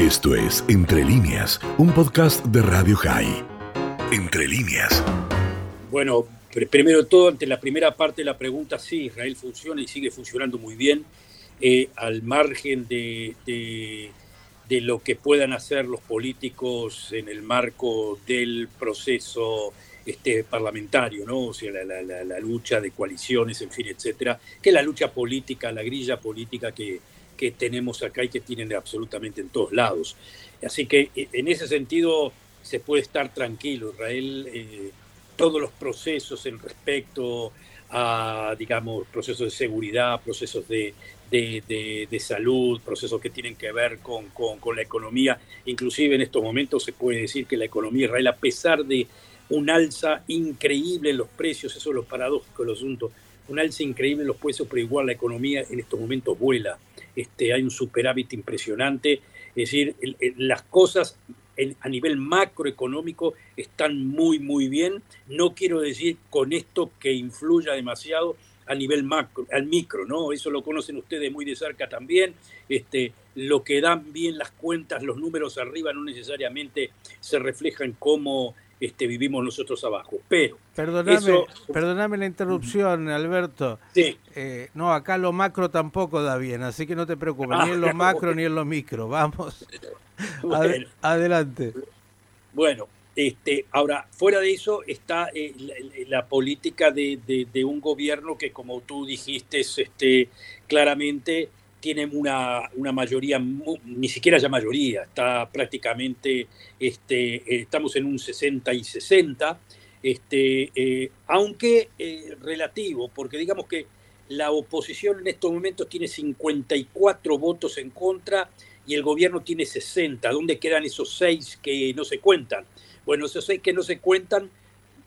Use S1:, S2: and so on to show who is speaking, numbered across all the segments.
S1: Esto es Entre líneas, un podcast de Radio High. Entre líneas.
S2: Bueno, primero de todo, ante la primera parte de la pregunta, sí, Israel funciona y sigue funcionando muy bien, eh, al margen de, de, lo que puedan hacer los políticos en el marco del proceso este, parlamentario, ¿no? O sea, la, la lucha de coaliciones, en fin, etcétera, que la lucha política, la grilla política que, que tenemos acá y que tienen absolutamente en todos lados. Así que eh, en ese sentido se puede estar tranquilo. Israel, eh, todos los procesos en respecto a, digamos, procesos de seguridad, procesos de, de, salud, procesos que tienen que ver con, con, la economía. Inclusive en estos momentos se puede decir que la economía Israel, a pesar de un alza increíble en los precios, eso es lo paradójico del asunto, un alza increíble en los precios, pero igual la economía en estos momentos vuela. Este, hay un superávit impresionante, es decir, las cosas a nivel macroeconómico están muy, muy bien. No quiero decir con esto que influya demasiado a nivel macro, al micro, ¿no? Eso lo conocen ustedes muy de cerca también. Este, lo que dan bien las cuentas, los números arriba no necesariamente se reflejan como este, vivimos nosotros abajo. Pero.
S3: Perdóname, perdóname la interrupción, Alberto.
S2: Sí.
S3: Eh, no, acá lo macro tampoco da bien, así que no te preocupes, ni en lo macro ni en lo micro. Vamos. adelante.
S2: Bueno, este, ahora, fuera de eso está eh, la, política de, de, un gobierno que, como tú dijiste, este, claramente tiene una, una mayoría, ni siquiera ya mayoría, está prácticamente, este, estamos en un 60 y 60, este, eh, aunque eh, relativo, porque digamos que la oposición en estos momentos tiene 54 votos en contra y el gobierno tiene 60. ¿Dónde quedan esos seis que no se cuentan? Bueno, esos seis que no se cuentan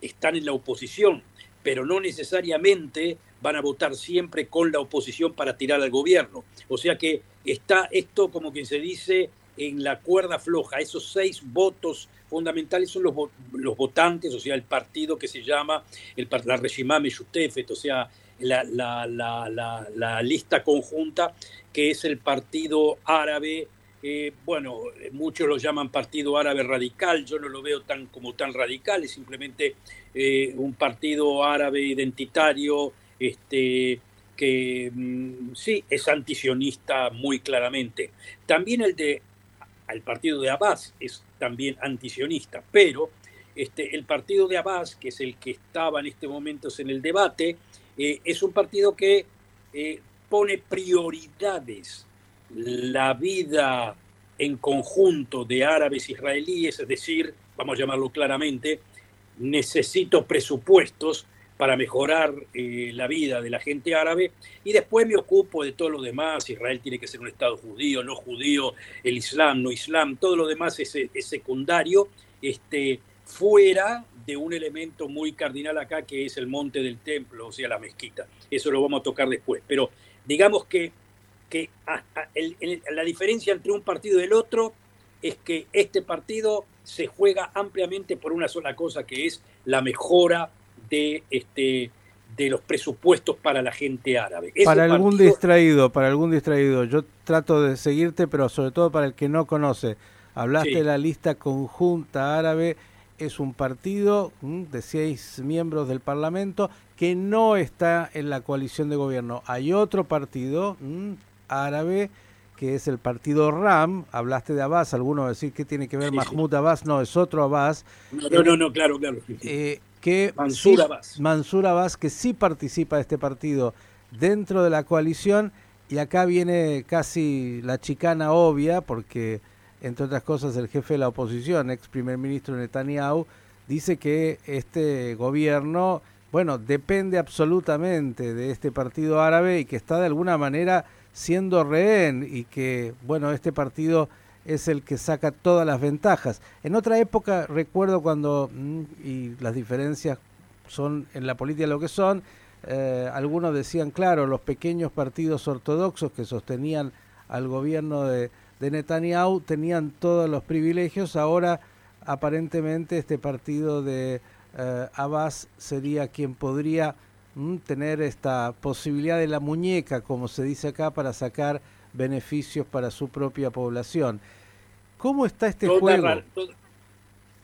S2: están en la oposición, pero no necesariamente van a votar siempre con la oposición para tirar al gobierno. O sea que está esto, como quien se dice, en la cuerda floja. Esos seis votos fundamentales son los, los votantes, o sea, el partido que se llama el, la Regimame Yutefet, o sea, la, la, la, la, lista conjunta, que es el partido árabe. Eh, bueno, muchos lo llaman partido árabe radical, yo no lo veo tan como tan radical, es simplemente eh, un partido árabe identitario este, que mm, sí es antisionista muy claramente. También el de el partido de Abbas es también antisionista, pero este, el partido de Abbas, que es el que estaba en este momento en el debate, eh, es un partido que eh, pone prioridades la vida en conjunto de árabes israelíes, es decir, vamos a llamarlo claramente, necesito presupuestos para mejorar eh, la vida de la gente árabe y después me ocupo de todo lo demás, Israel tiene que ser un Estado judío, no judío, el Islam, no Islam, todo lo demás es, secundario, este, fuera de un elemento muy cardinal acá que es el monte del templo, o sea, la mezquita. Eso lo vamos a tocar después, pero digamos que, que la diferencia entre un partido y el otro es que este partido se juega ampliamente por una sola cosa, que es la mejora de, este, de los presupuestos para la gente árabe.
S3: para algún distraído, para algún distraído, yo trato de seguirte, pero sobre todo para el que no conoce, hablaste de la lista conjunta árabe, es un partido de seis miembros del Parlamento que no está en la coalición de gobierno. Hay otro partido árabe que es el partido RAM, hablaste de Abbas, algunos decir que tiene que ver Mahmoud Abbas, no, es otro Abbas.
S2: No, no, no, claro, claro.
S3: Eh, que
S2: Mansur Abbas.
S3: Mansur Abbas, que sí participa de este partido dentro de la coalición, y acá viene casi la chicana obvia, porque entre otras cosas el jefe de la oposición, ex primer ministro Netanyahu, dice que este gobierno, bueno, depende absolutamente de este partido árabe y que está de alguna manera siendo rehén y que, bueno, este partido es el que saca todas las ventajas. En otra época recuerdo cuando, mm, y las diferencias son en la política lo que son, eh, algunos decían, claro, los pequeños partidos ortodoxos que sostenían al gobierno de, de Netanyahu tenían todos los privilegios, ahora aparentemente este partido de eh, Abbas sería quien podría mm, tener esta posibilidad de la muñeca, como se dice acá, para sacar beneficios para su propia población. ¿Cómo está este juego?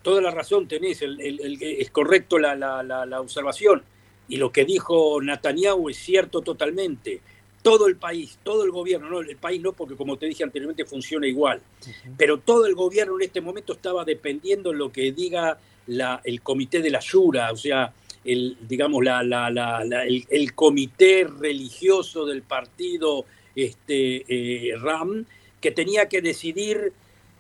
S2: toda, la razón tenés, es correcto la, la, observación. Y lo que dijo Netanyahu es cierto totalmente. Todo el país, todo el gobierno, no el país no, porque como te dije anteriormente funciona igual, pero todo el gobierno en este momento estaba dependiendo de lo que diga la, el comité de la Yura, o sea, el, digamos, la, el, comité religioso del partido este, eh, RAM, que tenía que decidir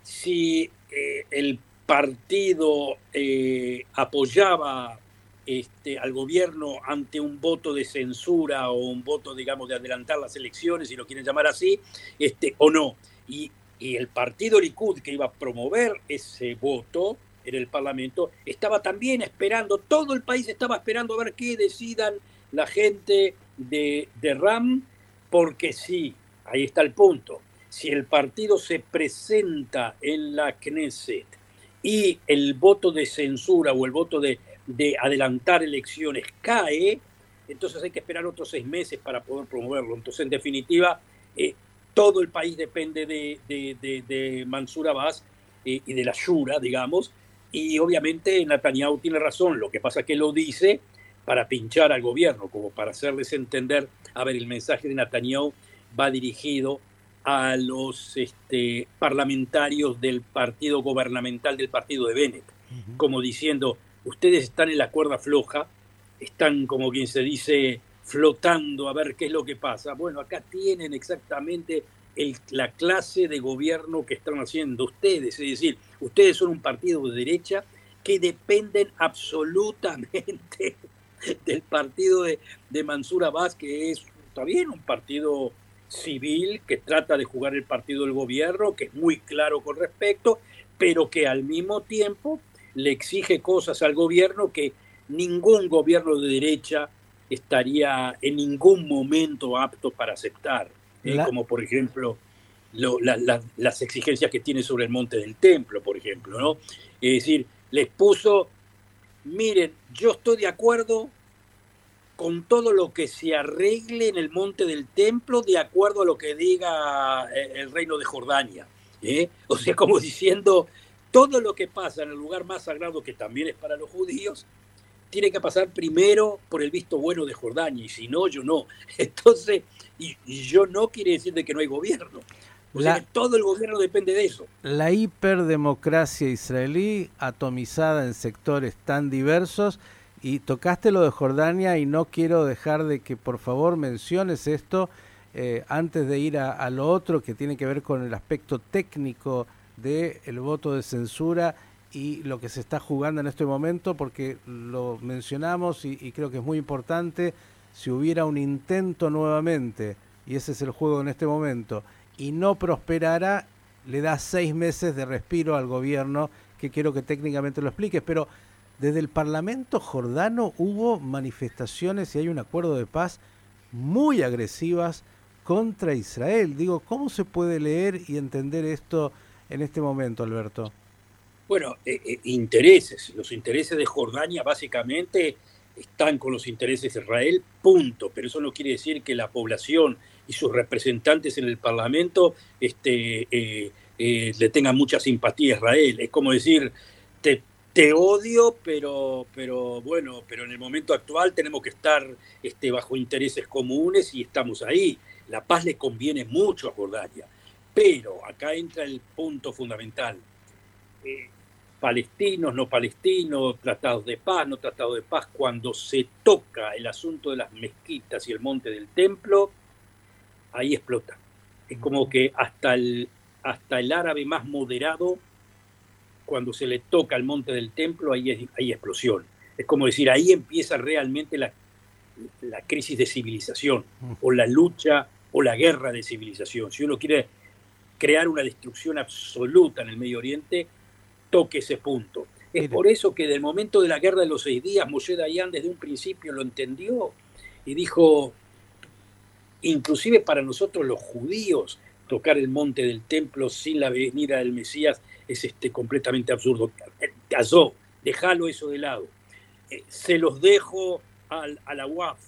S2: si eh, el partido eh, apoyaba este, al gobierno ante un voto de censura o un voto, digamos, de adelantar las elecciones, si lo quieren llamar así, este, o no. Y, y el partido Likud que iba a promover ese voto en el Parlamento estaba también esperando, todo el país estaba esperando a ver qué decidan la gente de, de RAM, porque sí, ahí está el punto si el partido se presenta en la Knesset y el voto de censura o el voto de, adelantar elecciones cae, entonces hay que esperar otros seis meses para poder promoverlo. Entonces, en definitiva, eh, todo el país depende de, de, Mansur Abbas eh, y de la Shura, digamos, y obviamente Netanyahu tiene razón, lo que pasa es que lo dice para pinchar al gobierno, como para hacerles entender, a ver, el mensaje de Netanyahu va dirigido a los este, parlamentarios del partido gubernamental del partido de Bennett, como diciendo, ustedes están en la cuerda floja, están como quien se dice flotando a ver qué es lo que pasa. Bueno, acá tienen exactamente la clase de gobierno que están haciendo ustedes, es decir, ustedes son un partido de derecha que dependen absolutamente del partido de, de Mansur Abbas, que es también un partido civil que trata de jugar el partido del gobierno, que es muy claro con respecto, pero que al mismo tiempo le exige cosas al gobierno que ningún gobierno de derecha estaría en ningún momento apto para aceptar, ¿eh? como por ejemplo las exigencias que tiene sobre el monte del templo, por ejemplo, ¿no? Es decir, les puso, miren, yo estoy de acuerdo con todo lo que se arregle en el monte del templo de acuerdo a lo que diga eh, el reino de Jordania. ¿eh? O sea, como diciendo, todo lo que pasa en el lugar más sagrado, que también es para los judíos, tiene que pasar primero por el visto bueno de Jordania, y si no, yo no. Entonces, y, yo no quiere decir de que no hay gobierno. O sea, todo el gobierno depende de eso.
S3: La hiperdemocracia israelí, atomizada en sectores tan diversos, y tocaste lo de Jordania y no quiero dejar de que por favor menciones esto eh, antes de ir a, lo otro que tiene que ver con el aspecto técnico del el voto de censura y lo que se está jugando en este momento, porque lo mencionamos y, y creo que es muy importante, si hubiera un intento nuevamente, y ese es el juego en este momento, y no prosperara, le da seis meses de respiro al gobierno, que quiero que técnicamente lo expliques, pero desde el Parlamento jordano hubo manifestaciones y hay un acuerdo de paz muy agresivas contra Israel. Digo, ¿cómo se puede leer y entender esto en este momento, Alberto?
S2: Bueno, eh, eh, intereses. Los intereses de Jordania básicamente están con los intereses de Israel, punto. Pero eso no quiere decir que la población y sus representantes en el Parlamento este, eh, le tengan mucha simpatía a Israel. Es como decir, te, te odio, pero, pero bueno, pero en el momento actual tenemos que estar este, bajo intereses comunes y estamos ahí. La paz le conviene mucho a Jordania. Pero acá entra el punto fundamental. Eh, palestinos, no palestinos, tratados de paz, no tratados de paz, cuando se toca el asunto de las mezquitas y el monte del templo, ahí explota. Es como que hasta el, hasta el árabe más moderado cuando se le toca al monte del templo, ahí hay explosión. Es como decir, ahí empieza realmente la, la crisis de civilización, o la lucha, o la guerra de civilización. Si uno quiere crear una destrucción absoluta en el Medio Oriente, toque ese punto. Es por eso que del momento de la guerra de los seis días, Moshe Dayan desde un principio lo entendió y dijo, inclusive para nosotros los judíos, tocar el monte del templo sin la venida del Mesías es este, completamente absurdo. Cazó, déjalo eso de lado. Eh, se los dejo al, a la UAF,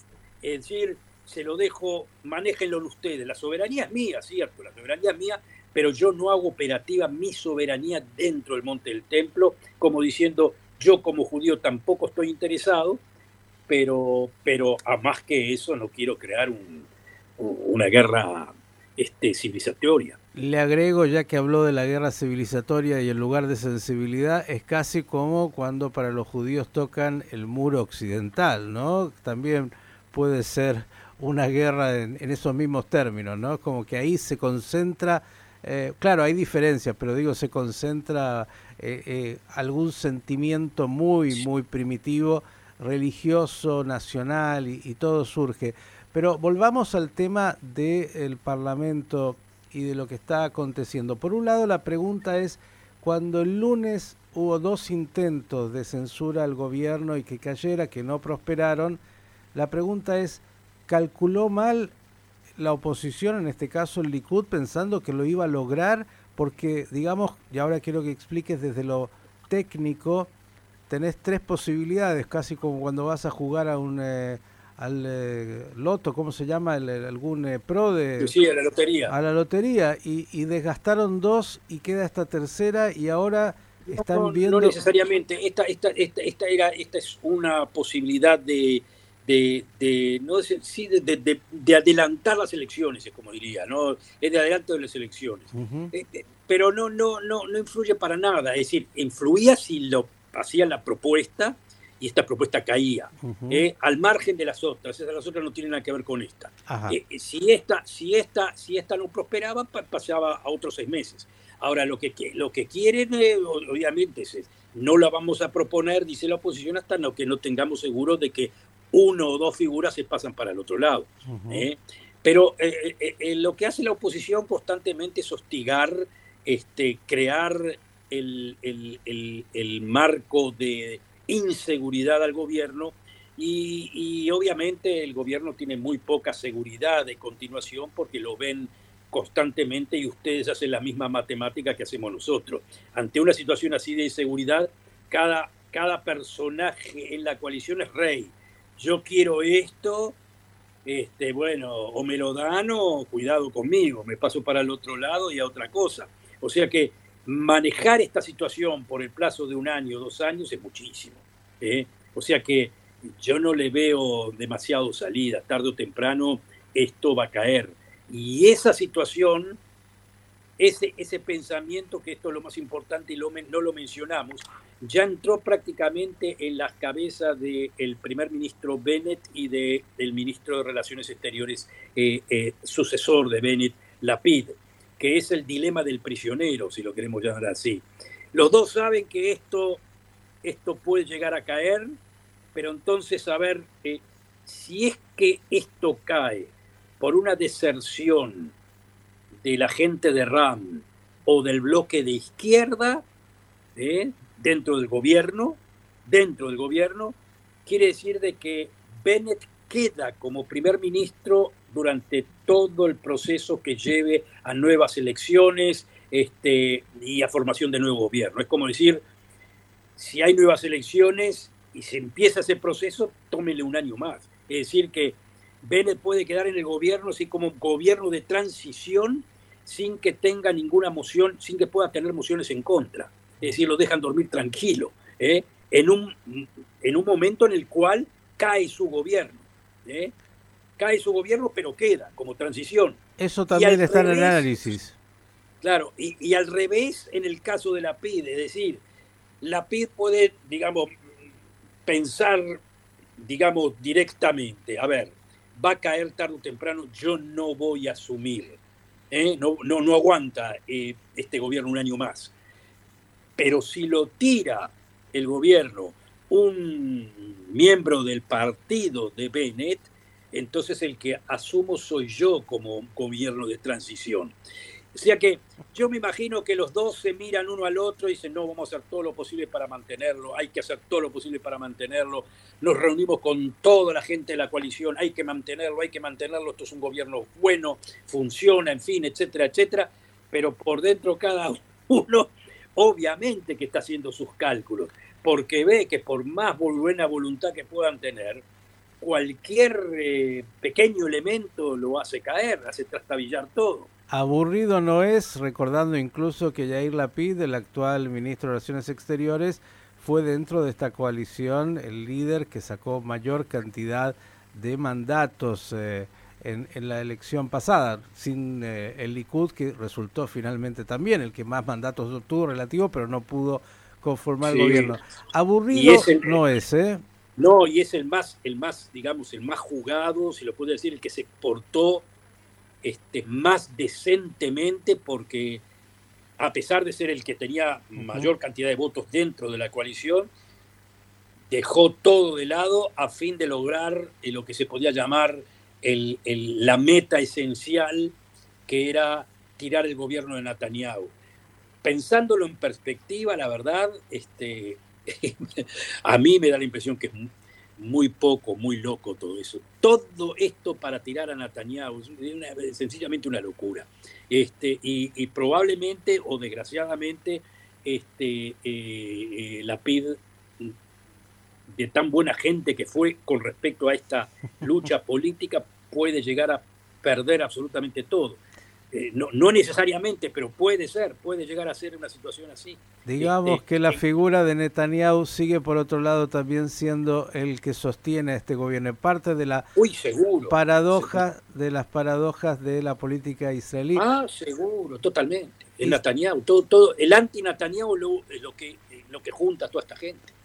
S2: es decir, se lo dejo, manéjenlo ustedes. La soberanía es mía, cierto, la soberanía es mía, pero yo no hago operativa mi soberanía dentro del monte del templo, como diciendo, yo como judío tampoco estoy interesado, pero, pero a más que eso no quiero crear una guerra este, civilizatoria.
S3: Le agrego, ya que habló de la guerra civilizatoria y el lugar de sensibilidad, es casi como cuando para los judíos tocan el muro occidental, ¿no? También puede ser una guerra en, esos mismos términos, ¿no? Como que ahí se concentra, eh, claro, hay diferencias, pero digo, se concentra eh, eh, algún sentimiento muy, muy primitivo, religioso, nacional, y, todo surge. Pero volvamos al tema del Parlamento y de lo que está aconteciendo. Por un lado, la pregunta es, cuando el lunes hubo dos intentos de censura al gobierno y que cayera, que no prosperaron, la pregunta es, calculó mal la oposición, en este caso el Likud, pensando que lo iba a lograr, porque digamos, y ahora quiero que expliques desde lo técnico, tenés tres posibilidades, casi como cuando vas a jugar a un eh, al eh, loto, ¿cómo se llama? algún eh, pro de...
S2: Sí, a la lotería.
S3: A la lotería, y, desgastaron dos y queda esta tercera y ahora están viendo...
S2: No necesariamente, esta, esta, esta, esta, era, esta es una posibilidad de de, no sí, de, de, adelantar las elecciones, como diría, ¿no? Es de adelanto de las elecciones. Eh, pero no, no, no, no influye para nada. Es decir, influía si lo hacía la propuesta y esta propuesta caía, ¿eh? al margen de las otras. Las otras no tienen nada que ver con esta. si esta, si esta, si esta no prosperaba, pasaba a otros seis meses. Ahora, lo que, lo que quieren, obviamente, es, no la vamos a proponer, dice la oposición, hasta no, que no tengamos seguro de que uno o dos figuras se pasan para el otro lado. ¿eh? Pero eh, eh, lo que hace la oposición constantemente es hostigar, este, crear el, el, marco de inseguridad al gobierno y, y, obviamente el gobierno tiene muy poca seguridad de continuación porque lo ven constantemente y ustedes hacen la misma matemática que hacemos nosotros. Ante una situación así de inseguridad, cada, cada personaje en la coalición es rey yo quiero esto, este, bueno, o me lo dan o cuidado conmigo, me paso para el otro lado y a otra cosa. O sea que manejar esta situación por el plazo de un año, dos años, es muchísimo. ¿eh? O sea que yo no le veo demasiado salida, tarde o temprano esto va a caer. Y esa situación, ese, ese pensamiento, que esto es lo más importante y no lo mencionamos, ya entró prácticamente en las cabezas del primer ministro Bennett y del ministro de Relaciones Exteriores, eh, eh, sucesor de Bennett, Lapid, que es el dilema del prisionero, si lo queremos llamar así. Los dos saben que esto, esto puede llegar a caer, pero entonces a ver, eh, si es que esto cae por una deserción de la gente de RAM o del bloque de izquierda, ¿eh? dentro del gobierno, dentro del gobierno, quiere decir de que Bennett queda como primer ministro durante todo el proceso que lleve a nuevas elecciones este, y a formación de nuevo gobierno. Es como decir, si hay nuevas elecciones y se empieza ese proceso, tómele un año más. Es decir, que Bennett puede quedar en el gobierno así como gobierno de transición sin que tenga ninguna moción, sin que pueda tener mociones en contra es decir, lo dejan dormir tranquilo, ¿eh? en, un, en un momento en el cual cae su gobierno. ¿Eh? Cae su gobierno, pero queda como transición.
S3: Eso también está en el análisis.
S2: Claro, y, y, al revés en el caso de la PID, es decir, la PID puede, digamos, pensar, digamos, directamente, a ver, va a caer tarde o temprano, yo no voy a asumir, ¿eh? no, no, no aguanta este gobierno un año más. Pero si lo tira el gobierno un miembro del partido de Bennett, entonces el que asumo soy yo como gobierno de transición. O sea que yo me imagino que los dos se miran uno al otro y dicen, no, vamos a hacer todo lo posible para mantenerlo, hay que hacer todo lo posible para mantenerlo, nos reunimos con toda la gente de la coalición, hay que mantenerlo, hay que mantenerlo, esto es un gobierno bueno, funciona, en fin, etcétera, etcétera, pero por dentro cada uno obviamente que está haciendo sus cálculos, porque ve que por más buena voluntad que puedan tener, cualquier eh, pequeño elemento lo hace caer, hace trastabillar todo.
S3: Aburrido no es, recordando incluso que Yair Lapid, el actual ministro de Relaciones Exteriores, fue dentro de esta coalición el líder que sacó mayor cantidad de mandatos eh, en, la elección pasada, sin eh, el Likud, que resultó finalmente también el que más mandatos obtuvo relativo, pero no pudo conformar el gobierno. Aburrido no es, ¿eh?
S2: No, y es el más, el más, digamos, el más jugado, si lo puedo decir, el que se portó este, más decentemente porque a pesar de ser el que tenía mayor cantidad de votos dentro de la coalición, dejó todo de lado a fin de lograr eh, lo que se podía llamar la meta esencial, que era tirar el gobierno de Netanyahu. Pensándolo en perspectiva, la verdad, este, a mí me da la impresión que es muy poco, muy loco todo eso. Todo esto para tirar a Netanyahu es sencillamente una locura. Este, y, probablemente o desgraciadamente este, eh, eh, la PID de tan buena gente que fue con respecto a esta lucha política puede llegar a perder absolutamente todo. Eh, no, no, necesariamente, pero puede ser, puede llegar a ser una situación así.
S3: Digamos este, que la figura de Netanyahu sigue por otro lado también siendo el que sostiene a este gobierno, parte de la paradoja de las paradojas de la política israelí.
S2: Ah, seguro, totalmente. El Netanyahu, todo, todo, el anti-Netanyahu es lo que, lo que junta a toda esta gente.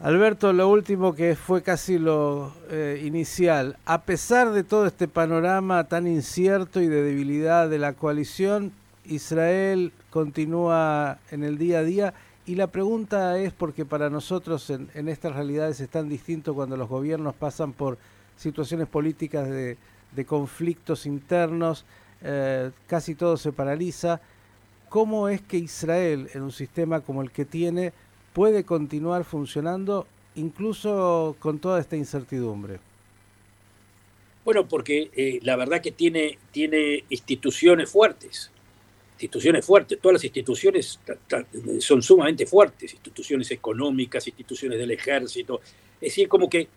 S3: Alberto, lo último que fue casi lo eh, inicial, a pesar de todo este panorama tan incierto y de debilidad de la coalición, Israel continúa en el día a día y la pregunta es porque para nosotros en, estas realidades es tan distinto cuando los gobiernos pasan por situaciones políticas de, conflictos internos, eh, casi todo se paraliza. ¿Cómo es que Israel, en un sistema como el que tiene, puede continuar funcionando incluso con toda esta incertidumbre?
S2: Bueno, porque eh, la verdad que tiene, tiene instituciones fuertes, instituciones fuertes, todas las instituciones son sumamente fuertes, instituciones económicas, instituciones del ejército, es decir, como que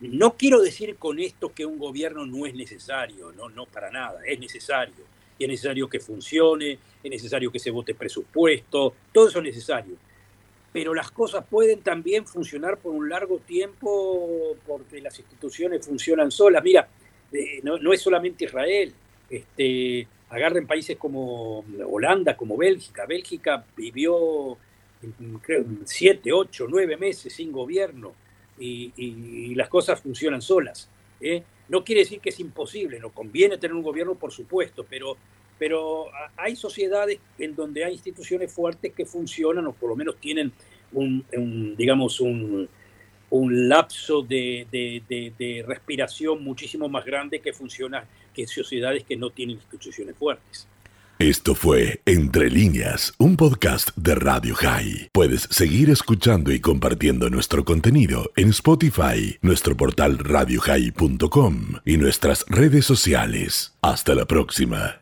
S2: no quiero decir con esto que un gobierno no es necesario, no, no para nada, es necesario, y es necesario que funcione, es necesario que se vote presupuesto, todo eso es necesario pero las cosas pueden también funcionar por un largo tiempo porque las instituciones funcionan solas. Mira, eh, no, es solamente Israel, este, agarren países como Holanda, como Bélgica. Bélgica vivió creo, siete, ocho, nueve meses sin gobierno y, las cosas funcionan solas. ¿eh? No quiere decir que es imposible, no conviene tener un gobierno, por supuesto, pero pero hay sociedades en donde hay instituciones fuertes que funcionan o por lo menos tienen un, digamos, un, un lapso de, de, respiración muchísimo más grande que funciona que sociedades que no tienen instituciones fuertes.
S1: Esto fue Entre líneas, un podcast de Radio High. Puedes seguir escuchando y compartiendo nuestro contenido en Spotify, nuestro portal radiohigh.com y nuestras redes sociales. Hasta la próxima.